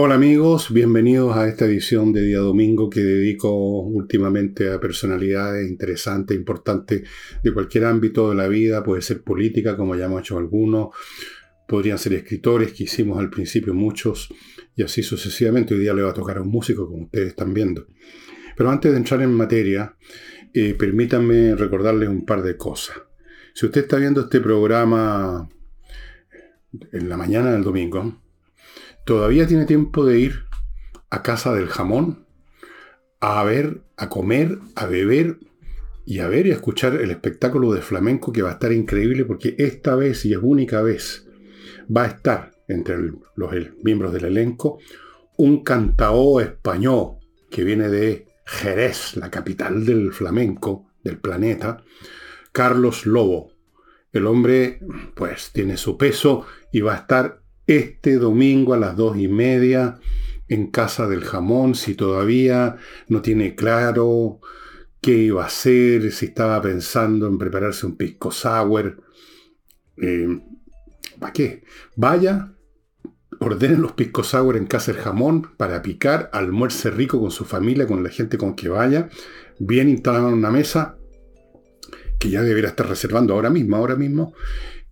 Hola amigos, bienvenidos a esta edición de día domingo que dedico últimamente a personalidades interesantes, importantes de cualquier ámbito de la vida, puede ser política, como ya hemos hecho algunos, podrían ser escritores, que hicimos al principio muchos, y así sucesivamente. Hoy día le va a tocar a un músico, como ustedes están viendo. Pero antes de entrar en materia, eh, permítanme recordarles un par de cosas. Si usted está viendo este programa en la mañana del domingo, todavía tiene tiempo de ir a casa del jamón a ver, a comer, a beber y a ver y a escuchar el espectáculo de flamenco que va a estar increíble porque esta vez y es única vez va a estar entre los miembros del elenco un cantaó español que viene de Jerez, la capital del flamenco del planeta, Carlos Lobo. El hombre, pues, tiene su peso y va a estar este domingo a las dos y media en Casa del Jamón, si todavía no tiene claro qué iba a hacer, si estaba pensando en prepararse un pisco sour. Eh, ¿Para qué? Vaya, ordenen los pisco sour en Casa del Jamón para picar, almuerce rico con su familia, con la gente con que vaya, bien instalado en una mesa, que ya debería estar reservando ahora mismo, ahora mismo,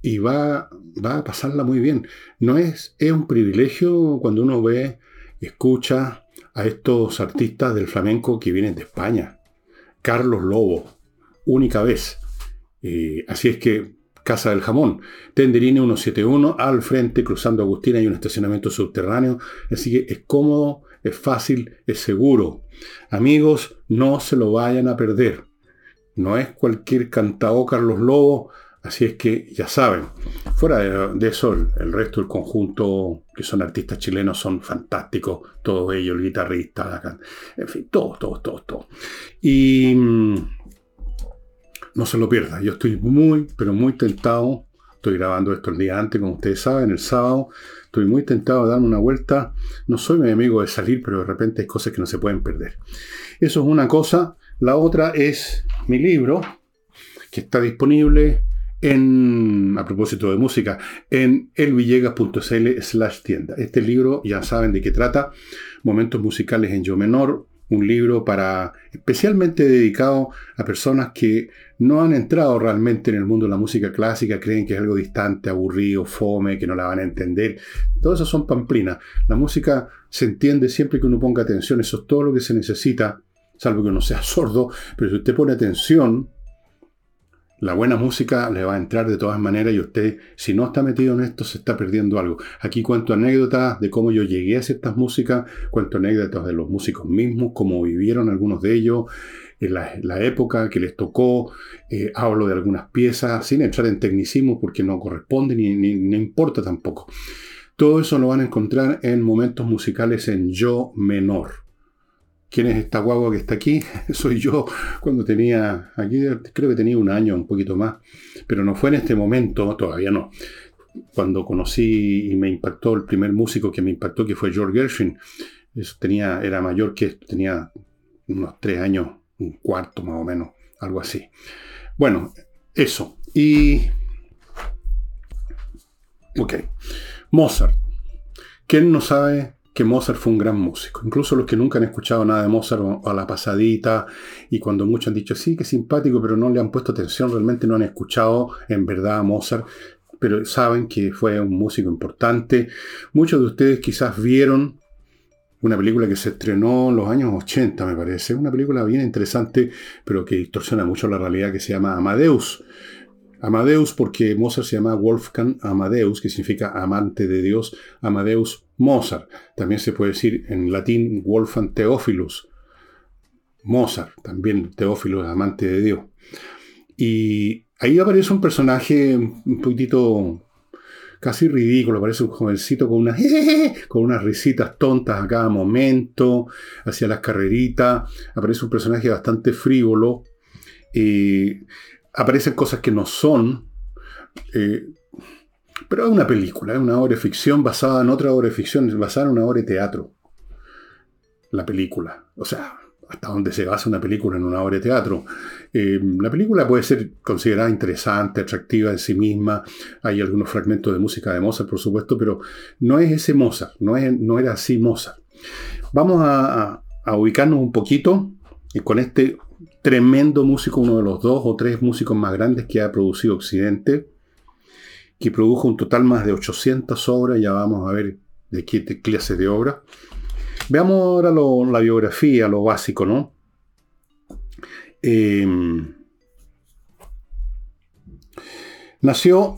y va, va a pasarla muy bien. No es, es un privilegio cuando uno ve, escucha a estos artistas del flamenco que vienen de España. Carlos Lobo, única vez. Eh, así es que Casa del Jamón, Tenderine 171, al frente, cruzando Agustina, hay un estacionamiento subterráneo, así que es cómodo, es fácil, es seguro. Amigos, no se lo vayan a perder. No es cualquier cantao Carlos Lobo, Así es que ya saben, fuera de, eso, el, resto del conjunto, que son artistas chilenos, son fantásticos, todos ellos, el guitarrista, en fin, todos, todos, todos, todos. Y mm, no se lo pierda, yo estoy muy, pero muy tentado, estoy grabando esto el día antes, como ustedes saben, el sábado, estoy muy tentado de darme una vuelta, no soy mi amigo de salir, pero de repente hay cosas que no se pueden perder. Eso es una cosa, la otra es mi libro, que está disponible a propósito de música, en elvillegas.cl slash tienda. Este libro, ya saben de qué trata, Momentos Musicales en Yo Menor, un libro para especialmente dedicado a personas que no han entrado realmente en el mundo de la música clásica, creen que es algo distante, aburrido, fome, que no la van a entender. Todo eso son pamplinas. La música se entiende siempre que uno ponga atención, eso es todo lo que se necesita, salvo que uno sea sordo, pero si usted pone atención, la buena música le va a entrar de todas maneras y usted, si no está metido en esto, se está perdiendo algo. Aquí cuento anécdotas de cómo yo llegué a ciertas músicas, cuento anécdotas de los músicos mismos, cómo vivieron algunos de ellos, en la, época que les tocó, eh, hablo de algunas piezas, sin entrar en tecnicismo porque no corresponde ni, ni importa tampoco. Todo eso lo van a encontrar en momentos musicales en yo menor. ¿Quién es esta guagua que está aquí? Soy yo cuando tenía, aquí creo que tenía un año, un poquito más, pero no fue en este momento, todavía no. Cuando conocí y me impactó el primer músico que me impactó, que fue George Gershwin, eso tenía, era mayor que esto, tenía unos tres años, un cuarto más o menos, algo así. Bueno, eso. Y... Ok. Mozart. ¿Quién no sabe que Mozart fue un gran músico. Incluso los que nunca han escuchado nada de Mozart a la pasadita, y cuando muchos han dicho, sí, que simpático, pero no le han puesto atención, realmente no han escuchado en verdad a Mozart, pero saben que fue un músico importante. Muchos de ustedes quizás vieron una película que se estrenó en los años 80, me parece, una película bien interesante, pero que distorsiona mucho la realidad, que se llama Amadeus. Amadeus porque Mozart se llama Wolfgang Amadeus, que significa amante de Dios, Amadeus Mozart. También se puede decir en latín Wolfgang Theophilus. Mozart, también Teófilo, amante de Dios. Y ahí aparece un personaje un poquitito casi ridículo, aparece un jovencito con unas, con unas risitas tontas a cada momento, hacia las carreritas, aparece un personaje bastante frívolo, y aparecen cosas que no son, eh, pero es una película, es una obra de ficción basada en otra obra de ficción, basada en una obra de teatro. La película. O sea, hasta donde se basa una película en una obra de teatro. Eh, la película puede ser considerada interesante, atractiva en sí misma. Hay algunos fragmentos de música de Mozart, por supuesto, pero no es ese Mozart, no, es, no era así Mozart. Vamos a, a ubicarnos un poquito con este tremendo músico, uno de los dos o tres músicos más grandes que ha producido Occidente, que produjo un total más de 800 obras, ya vamos a ver de qué clase de obras. Veamos ahora la biografía, lo básico, ¿no? Em, nació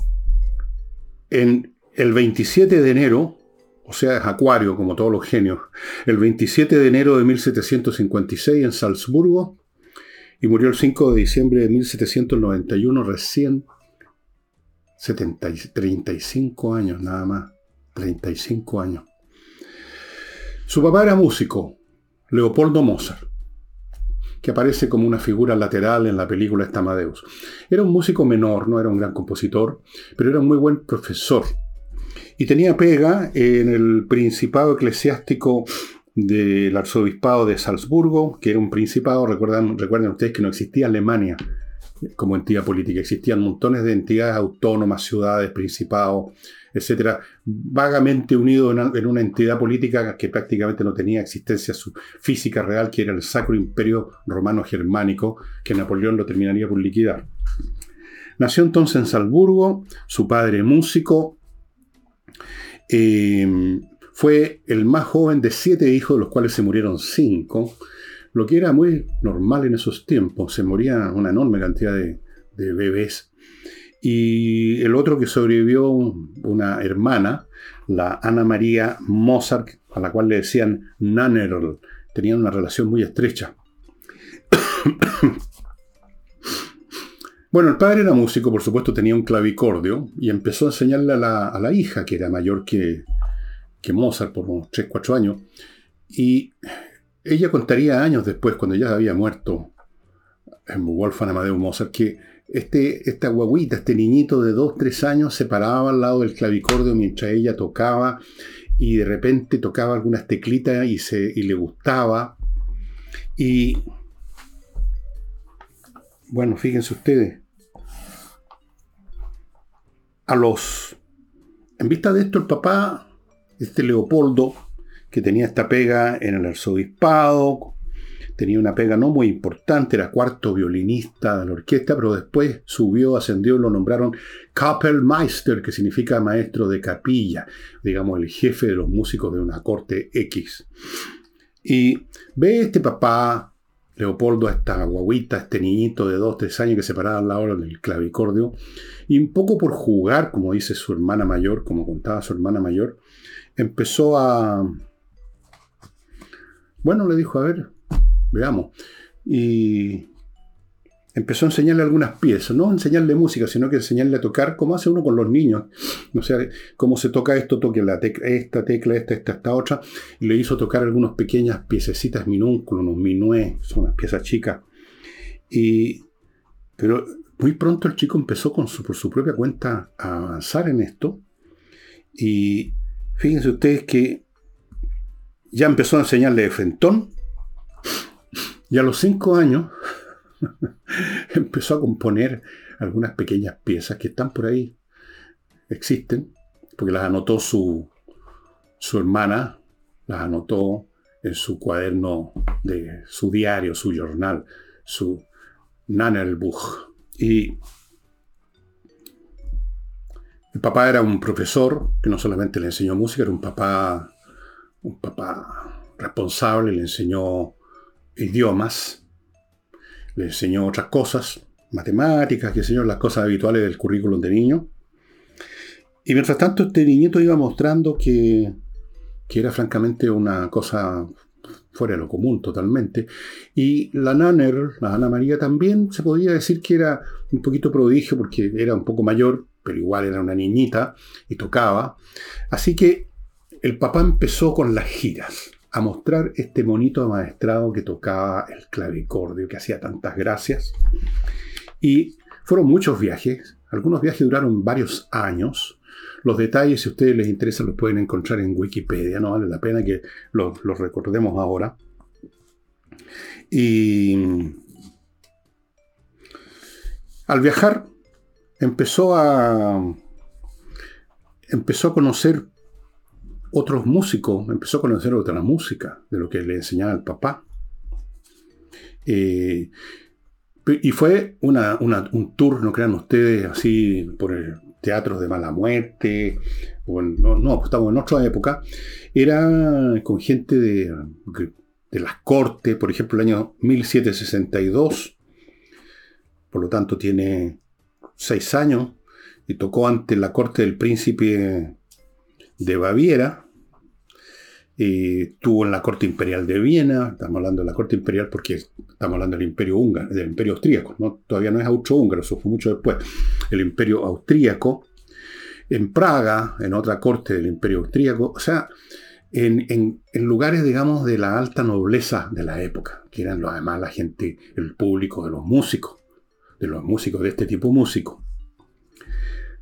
en el 27 de enero, o sea, es acuario como todos los genios, el 27 de enero de 1756 en Salzburgo y murió el 5 de diciembre de 1791, recién 70, 35 años nada más, 35 años. Su papá era músico, Leopoldo Mozart, que aparece como una figura lateral en la película Estamadeus. Era un músico menor, no era un gran compositor, pero era un muy buen profesor. Y tenía pega en el principado eclesiástico del arzobispado de Salzburgo, que era un principado, recuerdan, recuerden ustedes que no existía Alemania como entidad política, existían montones de entidades autónomas, ciudades, principados, etcétera, vagamente unidos en una entidad política que prácticamente no tenía existencia física real, que era el Sacro Imperio Romano Germánico, que Napoleón lo terminaría por liquidar. Nació entonces en Salzburgo, su padre músico, eh, fue el más joven de siete hijos, de los cuales se murieron cinco, lo que era muy normal en esos tiempos. Se moría una enorme cantidad de, bebés. Y el otro que sobrevivió, una hermana, la Ana María Mozart, a la cual le decían Nannerl. Tenían una relación muy estrecha. bueno, el padre era músico, por supuesto, tenía un clavicordio y empezó a enseñarle a la hija, que era mayor que, que Mozart por unos 3, 4 años. Y ella contaría años después, cuando ya había muerto en Wolfgang Amadeus Mozart, que este, esta guaguita, este niñito de 2, 3 años, se paraba al lado del clavicordio mientras ella tocaba y de repente tocaba algunas teclitas y, se, y le gustaba. Y bueno, fíjense ustedes, a los... En vista de esto, el papá este Leopoldo, que tenía esta pega en el arzobispado, tenía una pega no muy importante, era cuarto violinista de la orquesta, pero después subió, ascendió y lo nombraron Kapellmeister, que significa maestro de capilla, digamos el jefe de los músicos de una corte X. Y ve este papá, Leopoldo, a esta guaguita, este niñito de dos, tres años que se paraba al lado del clavicordio, y un poco por jugar, como dice su hermana mayor, como contaba su hermana mayor, empezó a... Bueno, le dijo, a ver, veamos. Y empezó a enseñarle algunas piezas, no enseñarle música, sino que enseñarle a tocar como hace uno con los niños. O sea, cómo se toca esto, toque la tecla, esta tecla, esta, esta, esta otra. Y le hizo tocar algunas pequeñas piececitas minúsculos, unos minués, son unas piezas chicas. Y, pero muy pronto el chico empezó con su, por su propia cuenta a avanzar en esto. Y Fíjense ustedes que ya empezó a enseñarle de y a los cinco años empezó a componer algunas pequeñas piezas que están por ahí, existen, porque las anotó su, su hermana, las anotó en su cuaderno de su diario, su jornal, su Nanelbuch. Y el papá era un profesor que no solamente le enseñó música, era un papá, un papá responsable, le enseñó idiomas, le enseñó otras cosas, matemáticas, que enseñó las cosas habituales del currículum de niño. Y mientras tanto, este niñito iba mostrando que, que era francamente una cosa fuera de lo común totalmente. Y la Nanner, la Ana María, también se podía decir que era un poquito prodigio porque era un poco mayor, pero igual era una niñita y tocaba. Así que el papá empezó con las giras, a mostrar este monito maestrado que tocaba el clavicordio, que hacía tantas gracias. Y fueron muchos viajes, algunos viajes duraron varios años. Los detalles, si a ustedes les interesa, los pueden encontrar en Wikipedia, no vale la pena que los, recordemos ahora. Y al viajar empezó a empezó a conocer otros músicos, empezó a conocer otra música de lo que le enseñaba el papá. Eh, y fue un tour, no crean ustedes, así por el teatro de mala muerte, no, no, estamos en otra época, era con gente de, de las cortes, por ejemplo, el año 1762, por lo tanto tiene seis años, y tocó ante la corte del príncipe de Baviera, y estuvo en la corte imperial de Viena, estamos hablando de la corte imperial porque estamos hablando del imperio húngaro, del imperio austríaco, todavía no es austrohúngaro, eso fue mucho después, el imperio austríaco, en Praga, en otra corte del imperio austríaco, o sea, en, lugares, digamos, de la alta nobleza de la época, que eran además la gente, el público de los músicos, de los músicos de este tipo músico.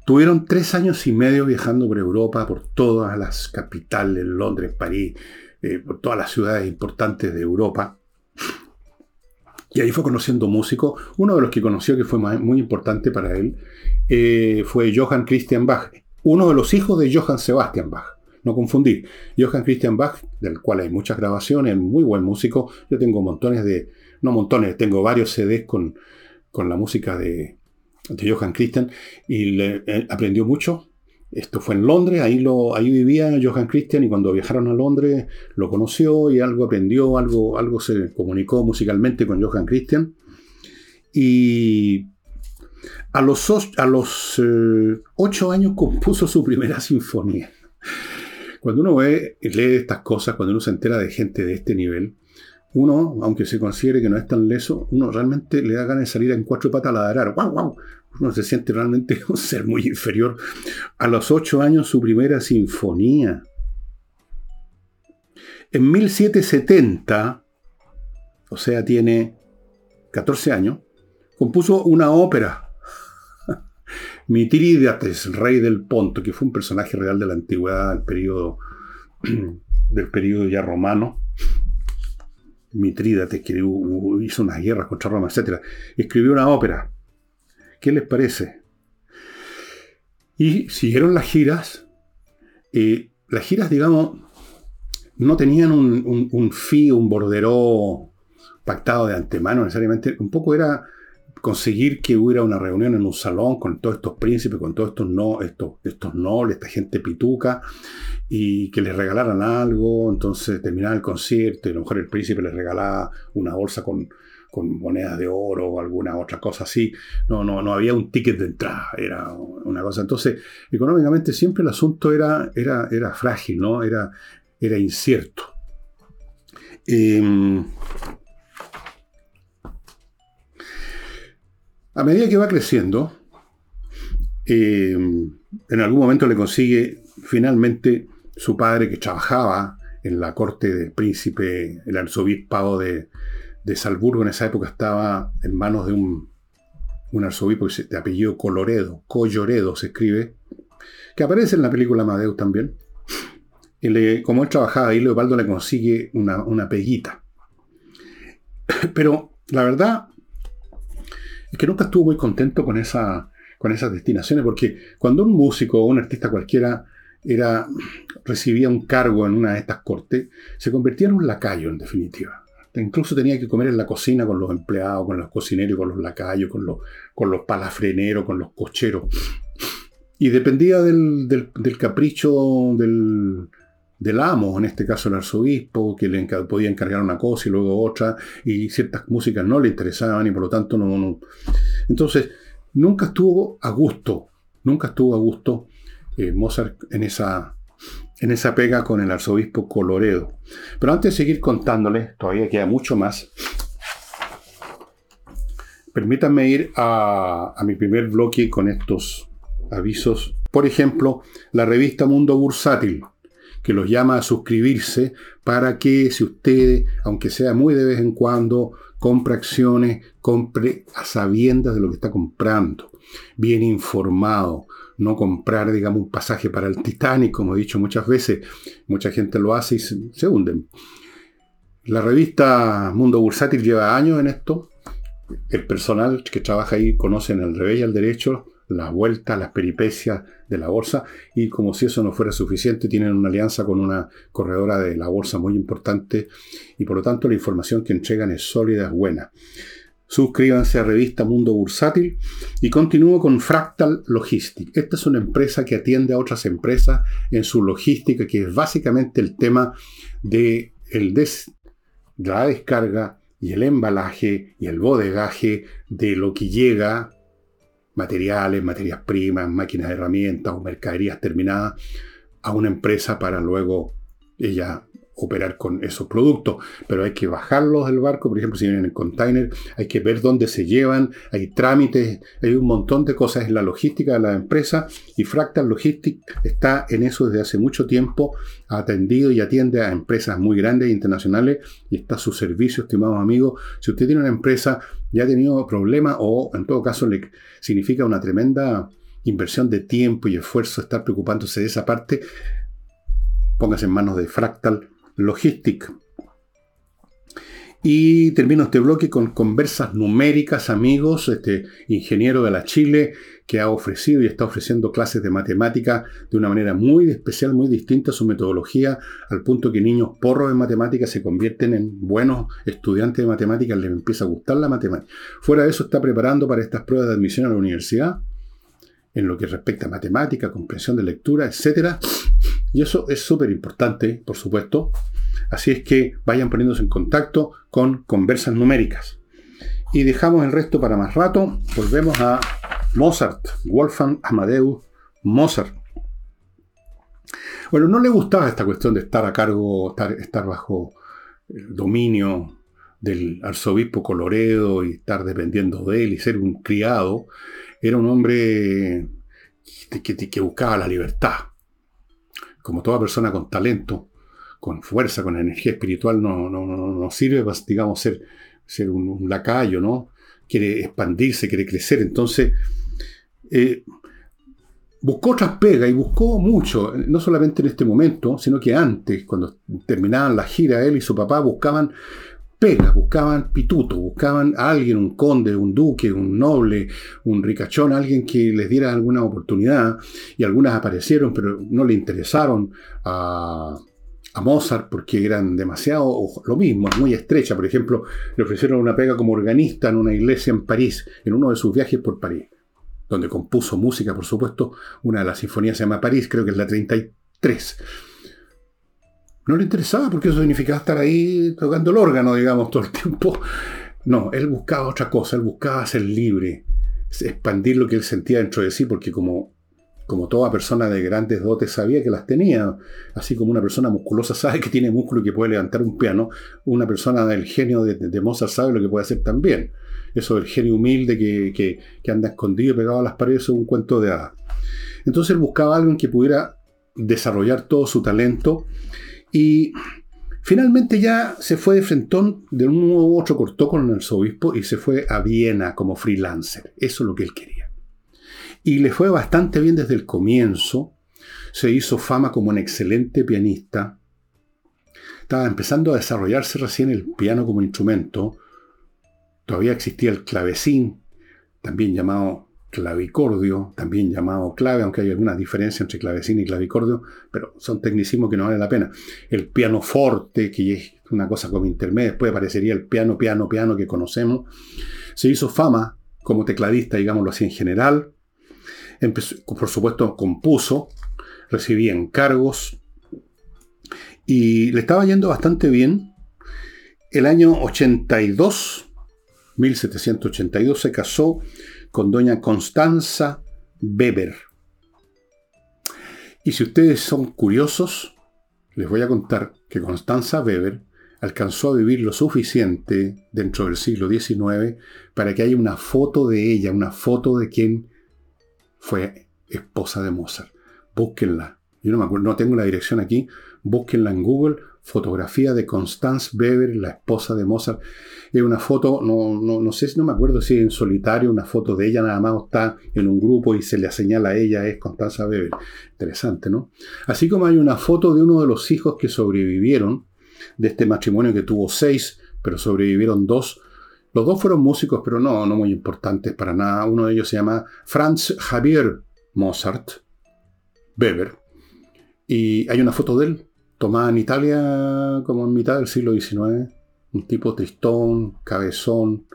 Tuvieron tres años y medio viajando por Europa, por todas las capitales, Londres, París, eh, por todas las ciudades importantes de Europa. Y ahí fue conociendo músicos. Uno de los que conoció que fue muy importante para él eh, fue Johann Christian Bach, uno de los hijos de Johann Sebastian Bach no confundir. Johann Christian Bach, del cual hay muchas grabaciones, muy buen músico. Yo tengo montones de, no montones, tengo varios CDs con, con la música de, Johann Christian y le, aprendió mucho. Esto fue en Londres, ahí, vivía Johann Christian y cuando viajaron a Londres lo conoció y algo aprendió, algo, algo se comunicó musicalmente con Johann Christian. Y a los, eh, ocho años compuso su primera sinfonía. Cuando uno ve lee estas cosas, cuando uno se entera de gente de este nivel, uno, aunque se considere que no es tan leso, uno realmente le da ganas de salir en cuatro patas a ladrar. ¡Guau, guau! Uno se siente realmente un ser muy inferior. A los ocho años, su primera sinfonía. En 1770, o sea, tiene 14 años, compuso una ópera Mitrídates, rey del Ponto, que fue un personaje real de la antigüedad del periodo, del periodo ya romano. Mitrídates, que hizo unas guerras contra Roma, etc. Escribió una ópera. ¿Qué les parece? Y siguieron las giras. Eh, las giras, digamos, no tenían un, un, un un borderó pactado de antemano necesariamente. Un poco era conseguir que hubiera una reunión en un salón con todos estos príncipes, con todos estos, no, estos, estos nobles, esta gente pituca, y que les regalaran algo, entonces terminaba el concierto y a lo mejor el príncipe les regalaba una bolsa con, con monedas de oro o alguna otra cosa así. No, no, no había un ticket de entrada, era una cosa. Entonces, económicamente siempre el asunto era, era, era frágil, ¿no? Era, era incierto. Em, A medida que va creciendo, eh, en algún momento le consigue finalmente su padre que trabajaba en la corte del príncipe, el arzobispado de, Salzburgo en esa época estaba en manos de un, arzobispo de apellido Coloredo, Colloredo se escribe, que aparece en la película Amadeus también. Y como él trabajaba ahí, Leopoldo le consigue una, una peguita. Pero la verdad, que nunca estuvo muy contento con, esa, con esas destinaciones, porque cuando un músico o un artista cualquiera era, recibía un cargo en una de estas cortes, se convertía en un lacayo, en definitiva. Incluso tenía que comer en la cocina con los empleados, con los cocineros, con los lacayos, con los, palafreneros, con los cocheros. Y dependía del capricho del, del amo, en este caso el arzobispo, que le podía encargar una cosa y luego otra, y ciertas músicas no le interesaban y por lo tanto no... Entonces, nunca estuvo a gusto, nunca estuvo a gusto eh, Mozart en esa, en esa pega con el arzobispo Coloredo. Pero antes de seguir contándoles, todavía queda mucho más. Permítanme ir a, a mi primer bloque con estos avisos. Por ejemplo, la revista Mundo Bursátil que los llama a suscribirse para que si usted, aunque sea muy de vez en cuando, compra acciones, compre a sabiendas de lo que está comprando, bien informado, no comprar, digamos, un pasaje para el Titanic, como he dicho muchas veces, mucha gente lo hace y se, hunden. La revista Mundo Bursátil lleva años en esto. El personal que trabaja ahí conocen el revés y el derecho, las vueltas, las peripecias de la bolsa y como si eso no fuera suficiente, tienen una alianza con una corredora de la bolsa muy importante y por lo tanto la información que entregan es sólida, es buena. Suscríbanse a revista Mundo Bursátil y continúo con Fractal Logistics. Esta es una empresa que atiende a otras empresas en su logística, que es básicamente el tema de el des, la descarga y el embalaje y el bodegaje de lo que llega materiales, materias primas, máquinas, herramientas o mercaderías terminadas a una empresa para luego ella operar con esos productos, pero hay que bajarlos del barco, por ejemplo, si vienen en container, hay que ver dónde se llevan, hay trámites, hay un montón de cosas en la logística de la empresa y Fractal Logistics está en eso desde hace mucho tiempo, ha atendido y atiende a empresas muy grandes e internacionales y está su servicio, estimados amigos. Si usted tiene una empresa ya ha tenido problemas o en todo caso le significa una tremenda inversión de tiempo y esfuerzo estar preocupándose de esa parte, póngase en manos de Fractal Logistic. Y termino este bloque con conversas numéricas, amigos, este ingeniero de la Chile que ha ofrecido y está ofreciendo clases de matemática de una manera muy especial, muy distinta a su metodología, al punto que niños porros en matemáticas se convierten en buenos estudiantes de matemáticas, les empieza a gustar la matemática. Fuera de eso, está preparando para estas pruebas de admisión a la universidad, en lo que respecta a matemática, comprensión de lectura, etc. Y eso es súper importante, por supuesto. Así es que vayan poniéndose en contacto con conversas numéricas. Y dejamos el resto para más rato. Volvemos a Mozart, Wolfgang Amadeus Mozart. Bueno, no le gustaba esta cuestión de estar a cargo, estar, estar bajo el dominio del arzobispo Coloredo y estar dependiendo de él y ser un criado. Era un hombre que, que buscaba la libertad como toda persona con talento, con fuerza, con energía espiritual, no, no, no, sirve para, digamos, ser, ser un, lacayo, ¿no? Quiere expandirse, quiere crecer. Entonces, eh, buscó otras pegas y buscó mucho, no solamente en este momento, sino que antes, cuando terminaban la gira, él y su papá buscaban pegas, buscaban pituto, buscaban a alguien, un conde, un duque, un noble, un ricachón, alguien que les diera alguna oportunidad, y algunas aparecieron, pero no le interesaron a, Mozart porque eran demasiado, lo mismo, muy estrecha. Por ejemplo, le ofrecieron una pega como organista en una iglesia en París, en uno de sus viajes por París, donde compuso música, por supuesto, una de las sinfonías se llama París, creo que es la 33 no le interesaba porque eso significaba estar ahí tocando el órgano, digamos, todo el tiempo. No, él buscaba otra cosa, él buscaba ser libre, expandir lo que él sentía dentro de sí, porque como, como toda persona de grandes dotes sabía que las tenía, así como una persona musculosa sabe que tiene músculo y que puede levantar un piano, una persona del genio de, Mozart sabe lo que puede hacer también. Eso del genio humilde que, que anda escondido y pegado a las paredes es un cuento de hadas. Entonces él buscaba a alguien que pudiera desarrollar todo su talento y finalmente ya se fue de frentón, de un u otro cortó con el arzobispo y se fue a Viena como freelancer. Eso es lo que él quería. Y le fue bastante bien desde el comienzo. Se hizo fama como un excelente pianista. Estaba empezando a desarrollarse recién el piano como instrumento. Todavía existía el clavecín, también llamado clavicordio, también llamado clave, aunque hay algunas diferencias entre clavecín y clavicordio, pero son tecnicismos que no vale la pena. El piano forte, que es una cosa como intermedia, después aparecería el piano, piano, piano que conocemos. Se hizo fama como tecladista, digámoslo así en general. por supuesto, compuso, recibía encargos y le estaba yendo bastante bien. El año 82, 1782, se casó con doña Constanza Weber. Y si ustedes son curiosos, les voy a contar que Constanza Weber alcanzó a vivir lo suficiente dentro del siglo XIX para que haya una foto de ella, una foto de quien fue esposa de Mozart. Búsquenla. Yo no me acuerdo, no tengo la dirección aquí. Búsquenla en Google fotografía de Constance Weber, la esposa de Mozart. Es una foto, no, no, no sé, no me acuerdo si en solitario, una foto de ella nada más está en un grupo y se le señala a ella, es Constanza Weber. Interesante, ¿no? Así como hay una foto de uno de los hijos que sobrevivieron de este matrimonio que tuvo seis, pero sobrevivieron dos. Los dos fueron músicos, pero no, no muy importantes para nada. Uno de ellos se llama Franz Javier Mozart Weber. Y hay una foto de él, tomada en Italia como en mitad del siglo XIX. Un tipo tristón, cabezón,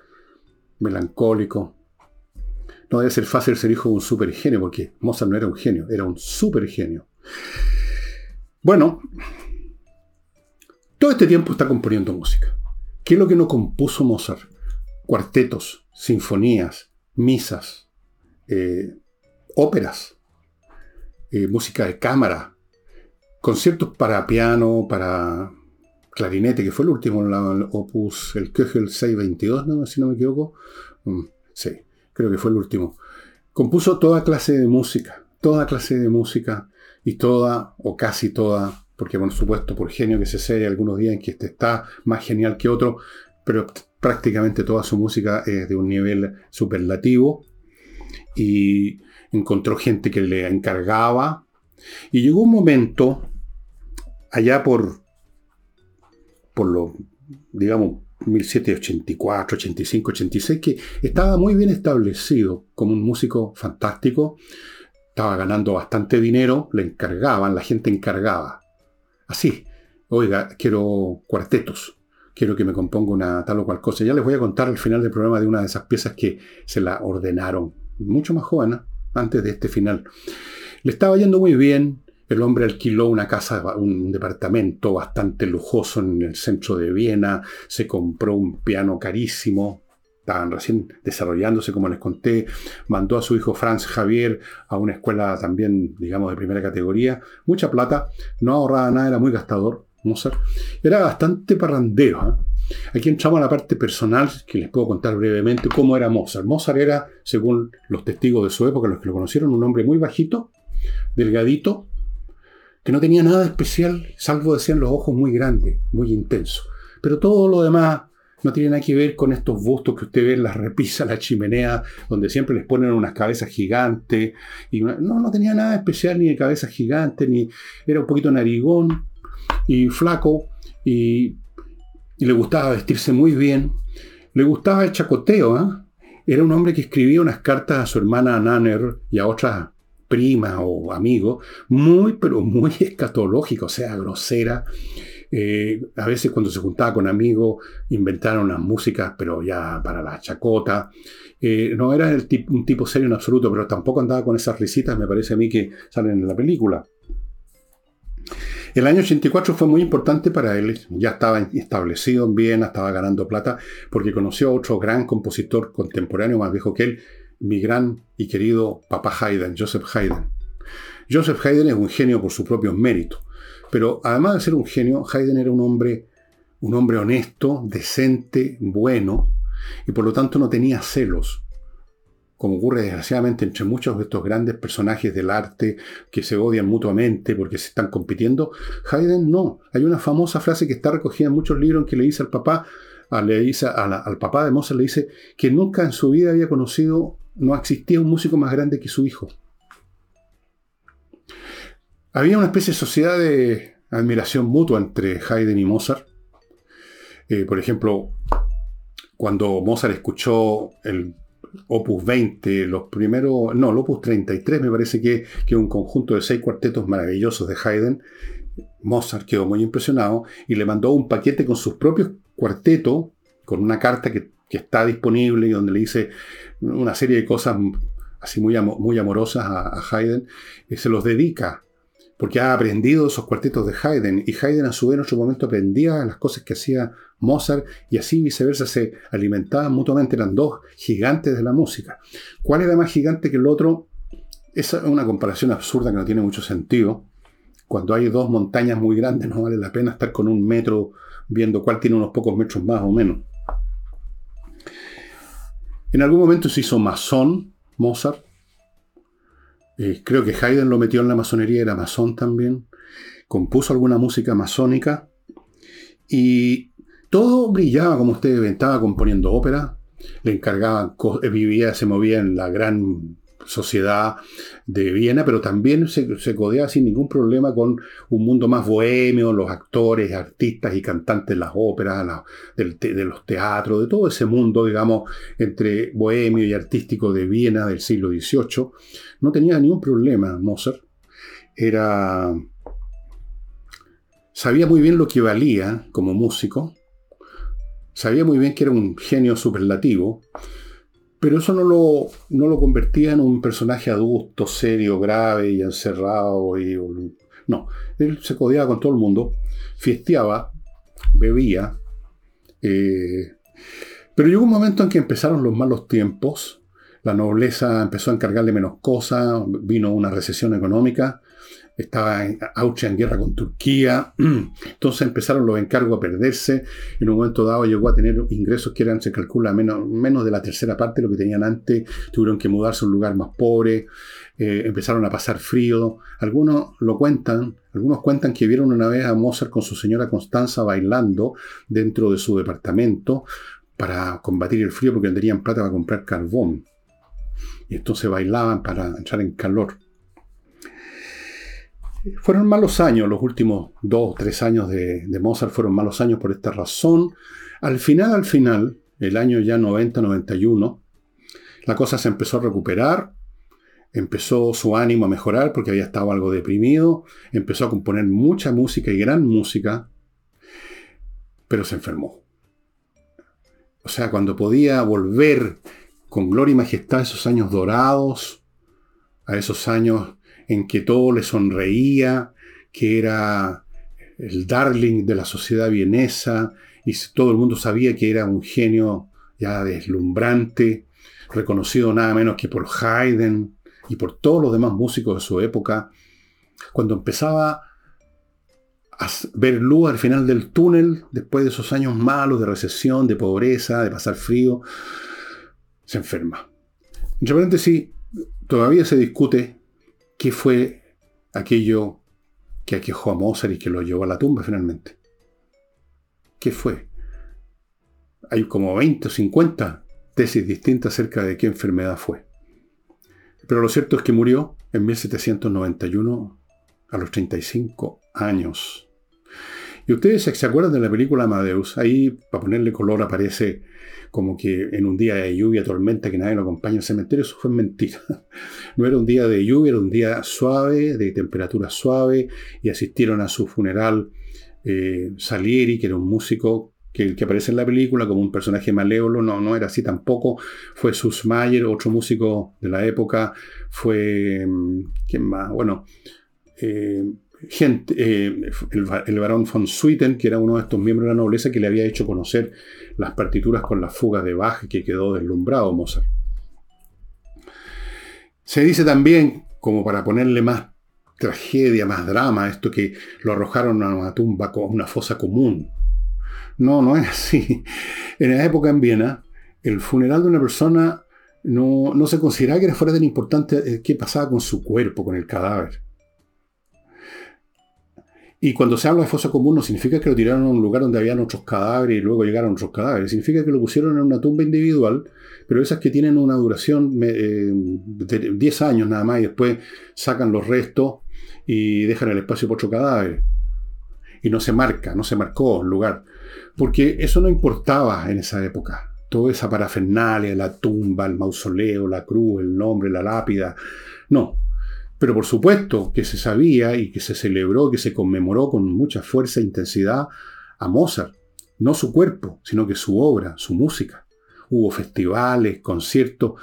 melancólico. No debe ser fácil ser hijo de un super genio, porque Mozart no era un genio, era un super genio. Bueno, todo este tiempo está componiendo música. ¿Qué es lo que no compuso Mozart? Cuartetos, sinfonías, misas, eh, óperas, eh, música de cámara, conciertos para piano, para clarinete, que fue el último, el opus, el Köchel 622, ¿no? si no me equivoco. Mm, sí, creo que fue el último. Compuso toda clase de música, toda clase de música y toda, o casi toda, porque por supuesto por genio que se sé, algunos días en que este está más genial que otro, pero prácticamente toda su música es de un nivel superlativo y encontró gente que le encargaba y llegó un momento allá por por lo digamos 1784, 85, 86 que estaba muy bien establecido como un músico fantástico estaba ganando bastante dinero, le encargaban, la gente encargaba. Así, oiga, quiero cuartetos, quiero que me componga una tal o cual cosa. Ya les voy a contar al final del programa de una de esas piezas que se la ordenaron, mucho más joven, antes de este final. Le estaba yendo muy bien, el hombre alquiló una casa, un departamento bastante lujoso en el centro de Viena, se compró un piano carísimo, estaban recién desarrollándose, como les conté, mandó a su hijo Franz Javier a una escuela también, digamos, de primera categoría, mucha plata, no ahorraba nada, era muy gastador, Mozart, era bastante parrandero. ¿eh? Aquí entramos a la parte personal, que les puedo contar brevemente cómo era Mozart. Mozart era, según los testigos de su época, los que lo conocieron, un hombre muy bajito, delgadito, que no tenía nada especial, salvo decían los ojos muy grandes, muy intensos. Pero todo lo demás no tiene nada que ver con estos bustos que usted ve en las repisas, la chimenea, donde siempre les ponen unas cabezas gigantes. Y no, no tenía nada especial ni de cabeza gigante, ni era un poquito narigón y flaco y, le gustaba vestirse muy bien. Le gustaba el chacoteo. ¿ah? Era un hombre que escribía unas cartas a su hermana Nanner y a otras primas o amigos, muy, pero muy escatológico, o sea, grosera. Eh, a veces cuando se juntaba con amigos inventaron unas músicas, pero ya para la chacota. Eh, no era un tipo serio en absoluto, pero tampoco andaba con esas risitas, me parece a mí que salen en la película. El año 84 fue muy importante para él, ya estaba establecido en Viena, estaba ganando plata, porque conoció a otro gran compositor contemporáneo más viejo que él, mi gran y querido papá Haydn, Joseph Haydn. Joseph Haydn es un genio por sus propios méritos. Pero además de ser un genio, Haydn era un hombre, un hombre honesto, decente, bueno, y por lo tanto no tenía celos, como ocurre desgraciadamente entre muchos de estos grandes personajes del arte que se odian mutuamente porque se están compitiendo. Haydn no. Hay una famosa frase que está recogida en muchos libros en que le dice al papá, le dice al papá de Mozart, le dice que nunca en su vida había conocido, no existía un músico más grande que su hijo. Había una especie de sociedad de admiración mutua entre Haydn y Mozart. Eh, por ejemplo, cuando Mozart escuchó el Opus 20, los primeros, no, el Opus 33 me parece que, que un conjunto de seis cuartetos maravillosos de Haydn, Mozart quedó muy impresionado y le mandó un paquete con sus propios cuartetos, con una carta que, está disponible y donde le dice una serie de cosas así muy, muy amorosas a, a Haydn, y se los dedica porque ha aprendido esos cuartetos de Haydn y Haydn a su vez en otro momento aprendía las cosas que hacía Mozart y así viceversa se alimentaban mutuamente, eran dos gigantes de la música. ¿Cuál era más gigante que el otro? Esa es una comparación absurda que no tiene mucho sentido. Cuando hay dos montañas muy grandes no vale la pena estar con un metro viendo cuál tiene unos pocos metros más o menos. En algún momento se hizo masón Mozart, eh, creo que Haydn lo metió en la masonería, era masón también. Compuso alguna música masónica. Y todo brillaba, como ustedes ven, estaba componiendo ópera. Le encargaba, eh, vivía, se movía en la gran sociedad de Viena, pero también se, se, codeaba sin ningún problema con un mundo más bohemio, los actores, artistas y cantantes de las óperas, de, los teatros, de todo ese mundo, digamos, entre bohemio y artístico de Viena del siglo XVIII. No tenía ningún problema Mozart. Era... Sabía muy bien lo que valía como músico, sabía muy bien que era un genio superlativo, pero eso no lo, no lo convertía en un personaje adulto, serio, grave y encerrado. Y, no, él se codeaba con todo el mundo, fiesteaba, bebía. Eh, pero llegó un momento en que empezaron los malos tiempos, la nobleza empezó a encargarle menos cosas, vino una recesión económica, estaba en, Austria en guerra con Turquía, entonces empezaron los encargos a perderse, en un momento dado llegó a tener ingresos que eran, se calcula, menos, menos de la tercera parte de lo que tenían antes, tuvieron que mudarse a un lugar más pobre, eh, empezaron a pasar frío, algunos lo cuentan, algunos cuentan que vieron una vez a Mozart con su señora Constanza bailando dentro de su departamento para combatir el frío porque no tenían plata para comprar carbón. Y entonces bailaban para entrar en calor. Fueron malos años, los últimos dos o tres años de, Mozart fueron malos años por esta razón. Al final, al final, el año ya 90-91, la cosa se empezó a recuperar, empezó su ánimo a mejorar porque había estado algo deprimido, empezó a componer mucha música y gran música, pero se enfermó. O sea, cuando podía volver con gloria y majestad a esos años dorados, a esos años en que todo le sonreía, que era el darling de la sociedad vienesa, y todo el mundo sabía que era un genio ya deslumbrante, reconocido nada menos que por Haydn y por todos los demás músicos de su época. Cuando empezaba a ver luz al final del túnel, después de esos años malos de recesión, de pobreza, de pasar frío, se enferma. Entre paréntesis, todavía se discute qué fue aquello que aquejó a Mozart y que lo llevó a la tumba finalmente. ¿Qué fue? Hay como 20 o 50 tesis distintas acerca de qué enfermedad fue. Pero lo cierto es que murió en 1791 a los 35 años. Y ustedes se acuerdan de la película Amadeus, ahí para ponerle color aparece como que en un día de lluvia, tormenta, que nadie lo acompaña al cementerio, eso fue mentira. No era un día de lluvia, era un día suave, de temperatura suave, y asistieron a su funeral eh, Salieri, que era un músico que, que, aparece en la película como un personaje malévolo, no, no era así tampoco. Fue Sus Mayer, otro músico de la época, fue, mm, ¿quién más? Bueno, eh, gente, eh, el, barón von Swieten, que era uno de estos miembros de la nobleza que le había hecho conocer las partituras con las fugas de Bach, que quedó deslumbrado Mozart. Se dice también, como para ponerle más tragedia, más drama, esto que lo arrojaron a una tumba, a una fosa común. No, no es así. En la época en Viena, el funeral de una persona no, no se consideraba que era fuera tan importante eh, qué pasaba con su cuerpo, con el cadáver. Y cuando se habla de fosa común no significa que lo tiraron a un lugar donde habían otros cadáveres y luego llegaron otros cadáveres. Significa que lo pusieron en una tumba individual, pero esas que tienen una duración eh, de 10 años nada más y después sacan los restos y dejan el espacio para otro cadáver. Y no se marca, no se marcó el lugar. Porque eso no importaba en esa época. Toda esa parafernalia, la tumba, el mausoleo, la cruz, el nombre, la lápida. No, pero por supuesto que se sabía y que se celebró, que se conmemoró con mucha fuerza e intensidad a Mozart. No su cuerpo, sino que su obra, su música. Hubo festivales, conciertos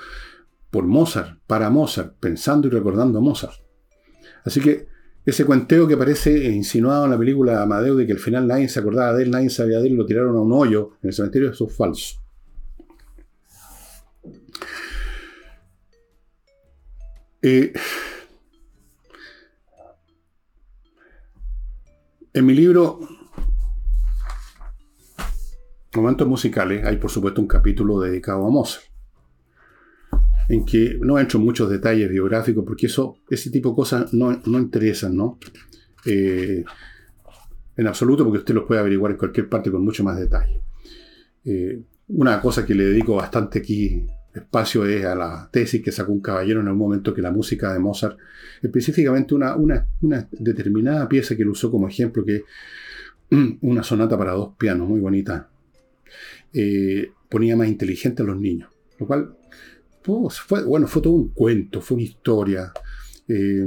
por Mozart, para Mozart, pensando y recordando a Mozart. Así que ese cuenteo que aparece insinuado en la película Amadeo de que al final nadie se acordaba de él, nadie sabía de él, lo tiraron a un hoyo en el cementerio, eso es falso. Eh, En mi libro Momentos musicales hay por supuesto un capítulo dedicado a Mozart, en que no entro en muchos detalles biográficos porque eso, ese tipo de cosas no, no interesan, ¿no? Eh, en absoluto porque usted los puede averiguar en cualquier parte con mucho más detalle. Eh, una cosa que le dedico bastante aquí espacio es a la tesis que sacó un caballero en un momento que la música de Mozart, específicamente una, determinada pieza que él usó como ejemplo, que es una sonata para dos pianos, muy bonita, eh, ponía más inteligente a los niños. Lo cual, fue, bueno, fue todo un cuento, fue una historia. Eh,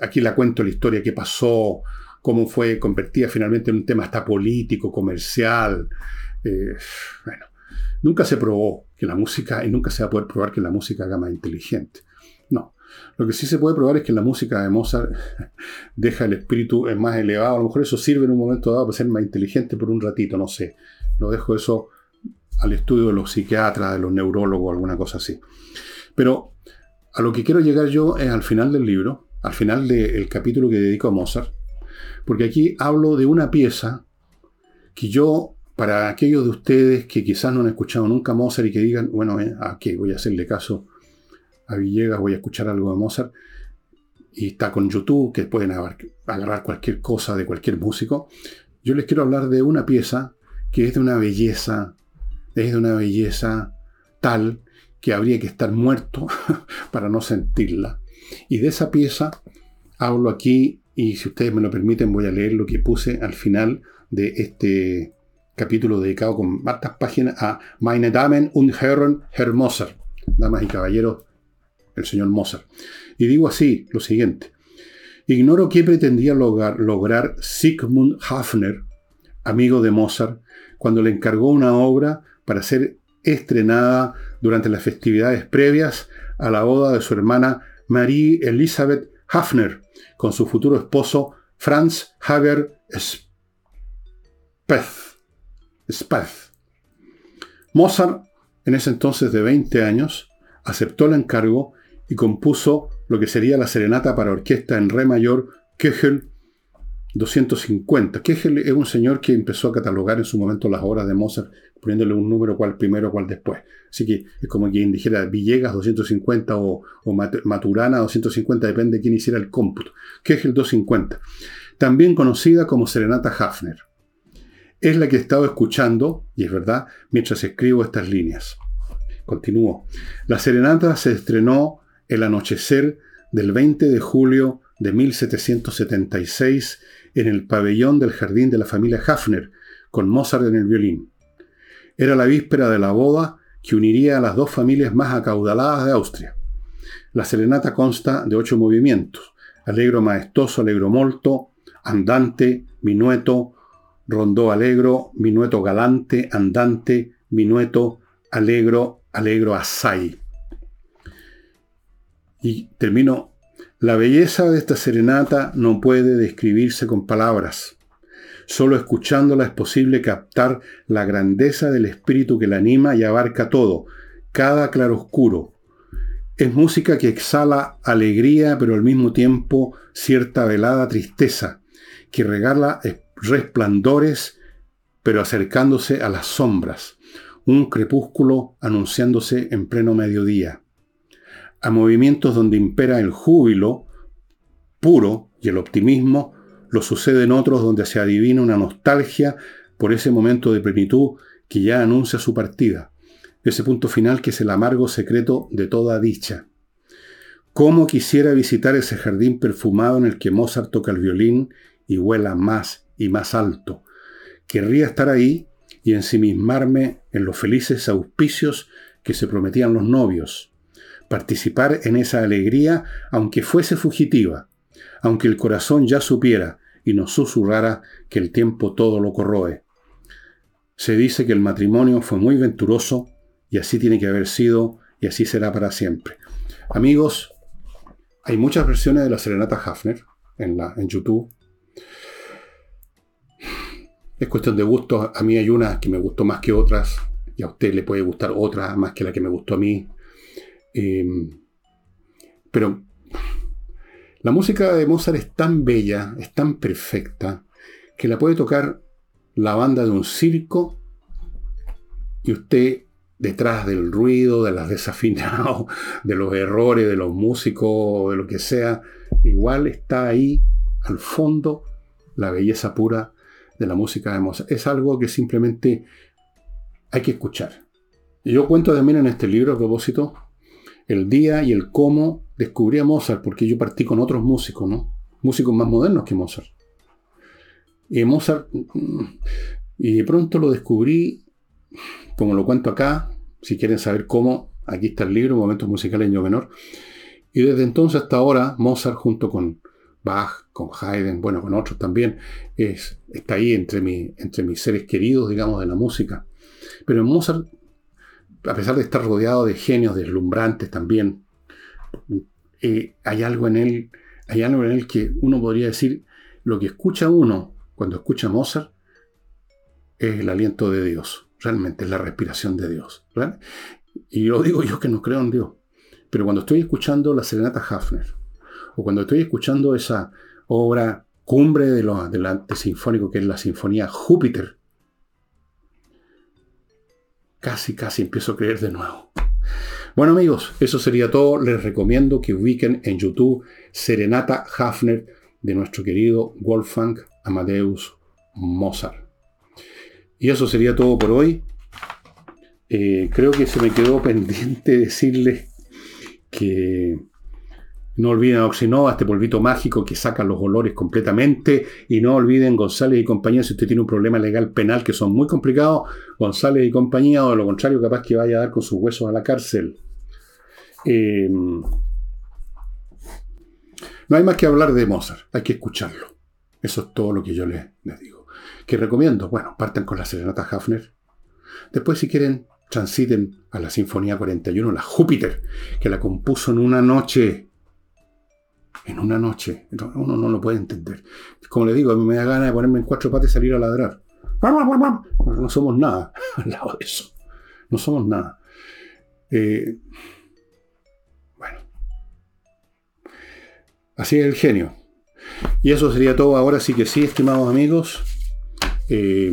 aquí la cuento la historia que pasó, cómo fue convertida finalmente en un tema hasta político, comercial. Eh, bueno, nunca se probó que la música, y nunca se va a poder probar que la música haga más inteligente. No. Lo que sí se puede probar es que la música de Mozart deja el espíritu más elevado. A lo mejor eso sirve en un momento dado para ser más inteligente por un ratito, no sé. Lo dejo eso al estudio de los psiquiatras, de los neurólogos, alguna cosa así. Pero a lo que quiero llegar yo es al final del libro, al final del capítulo que dedico a Mozart, porque aquí hablo de una pieza que yo para aquellos de ustedes que quizás no han escuchado nunca Mozart y que digan, bueno, eh, aquí voy a hacerle caso a Villegas, voy a escuchar algo de Mozart, y está con YouTube, que pueden agarrar cualquier cosa de cualquier músico, yo les quiero hablar de una pieza que es de una belleza, es de una belleza tal que habría que estar muerto para no sentirla. Y de esa pieza hablo aquí, y si ustedes me lo permiten, voy a leer lo que puse al final de este capítulo dedicado con hartas páginas a Meine Damen und Herren, Herr Mozart, damas y caballeros, el señor Mozart. Y digo así lo siguiente. Ignoro qué pretendía lograr, Sigmund Hafner, amigo de Mozart, cuando le encargó una obra para ser estrenada durante las festividades previas a la boda de su hermana Marie Elisabeth Hafner con su futuro esposo Franz Hager Speth. Spaz. Mozart, en ese entonces de 20 años, aceptó el encargo y compuso lo que sería la serenata para orquesta en re mayor Köchel 250. Köchel es un señor que empezó a catalogar en su momento las obras de Mozart, poniéndole un número cual primero, cual después. Así que es como quien dijera Villegas 250 o, Maturana 250, depende de quién hiciera el cómputo. Köchel 250. También conocida como Serenata Hafner es la que he estado escuchando, y es verdad, mientras escribo estas líneas. Continúo. La serenata se estrenó el anochecer del 20 de julio de 1776 en el pabellón del jardín de la familia Hafner, con Mozart en el violín. Era la víspera de la boda que uniría a las dos familias más acaudaladas de Austria. La serenata consta de ocho movimientos: allegro maestoso, allegro molto, andante, minueto, rondó alegro, minueto galante, andante, minueto alegro, alegro assai. Y termino. La belleza de esta serenata no puede describirse con palabras. Solo escuchándola es posible captar la grandeza del espíritu que la anima y abarca todo, cada claroscuro. Es música que exhala alegría, pero al mismo tiempo cierta velada tristeza, que regala resplandores, pero acercándose a las sombras, un crepúsculo anunciándose en pleno mediodía, a movimientos donde impera el júbilo puro y el optimismo, lo sucede en otros donde se adivina una nostalgia por ese momento de plenitud que ya anuncia su partida, ese punto final que es el amargo secreto de toda dicha. ¿Cómo quisiera visitar ese jardín perfumado en el que Mozart toca el violín y vuela más y más alto. Querría estar ahí y ensimismarme en los felices auspicios que se prometían los novios, participar en esa alegría aunque fuese fugitiva, aunque el corazón ya supiera y nos susurrara que el tiempo todo lo corroe. Se dice que el matrimonio fue muy venturoso y así tiene que haber sido y así será para siempre. Amigos, hay muchas versiones de la Serenata Hafner en, la, en YouTube. Es cuestión de gusto. A mí hay una que me gustó más que otras. Y a usted le puede gustar otra más que la que me gustó a mí. Em, pero la música de Mozart es tan bella, es tan perfecta, que la puede tocar la banda de un circo y usted detrás del ruido, de las desafinados, de los errores de los músicos, de lo que sea, igual está ahí al fondo la belleza pura de la música de Mozart. Es algo que simplemente hay que escuchar. Yo cuento también en este libro a propósito el día y el cómo descubrí a Mozart, porque yo partí con otros músicos, ¿no? Músicos más modernos que Mozart. Y Mozart, y de pronto lo descubrí, como lo cuento acá, si quieren saber cómo, aquí está el libro, Momentos Musicales en Yo Menor. Y desde entonces hasta ahora, Mozart junto con Bach, con Haydn, bueno, con otros también, es, está ahí entre, mi, entre mis seres queridos, digamos, de la música. Pero Mozart, a pesar de estar rodeado de genios deslumbrantes también, eh, hay algo en él, hay algo en él que uno podría decir, lo que escucha uno cuando escucha Mozart es el aliento de Dios, realmente es la respiración de Dios. Y lo digo yo que no creo en Dios, pero cuando estoy escuchando la Serenata Hafner, o cuando estoy escuchando esa obra cumbre de lo, del arte sinfónico que es la Sinfonía Júpiter, casi, casi empiezo a creer de nuevo. Bueno amigos, eso sería todo. Les recomiendo que ubiquen en YouTube Serenata Hafner de nuestro querido Wolfgang Amadeus Mozart. Y eso sería todo por hoy. Eh, creo que se me quedó pendiente decirles que no olviden Oxinova, este polvito mágico que saca los olores completamente. Y no olviden González y compañía, si usted tiene un problema legal penal que son muy complicados, González y compañía, o de lo contrario, capaz que vaya a dar con sus huesos a la cárcel. Eh, no hay más que hablar de Mozart, hay que escucharlo. Eso es todo lo que yo les, digo. ¿Qué recomiendo? Bueno, partan con la Serenata Hafner. Después, si quieren, transiten a la Sinfonía 41, la Júpiter, que la compuso en una noche en una noche. Uno no lo puede entender. Como le digo, a mí me da ganas de ponerme en cuatro patas y salir a ladrar. No somos nada al lado de eso. No somos nada. Eh, bueno. Así es el genio. Y eso sería todo ahora sí que sí, estimados amigos. Eh,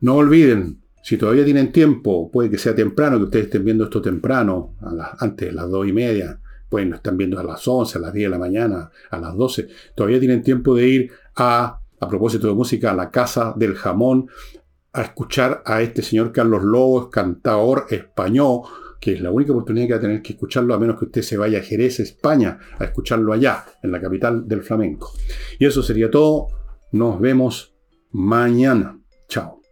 no olviden, si todavía tienen tiempo, puede que sea temprano, que ustedes estén viendo esto temprano, antes de las dos y media, pues nos están viendo a las 11, a las 10 de la mañana, a las 12. Todavía tienen tiempo de ir a, a propósito de música, a la Casa del Jamón, a escuchar a este señor Carlos Lobos, cantador español, que es la única oportunidad que va a tener que escucharlo, a menos que usted se vaya a Jerez, España, a escucharlo allá, en la capital del flamenco. Y eso sería todo. Nos vemos mañana. Chao.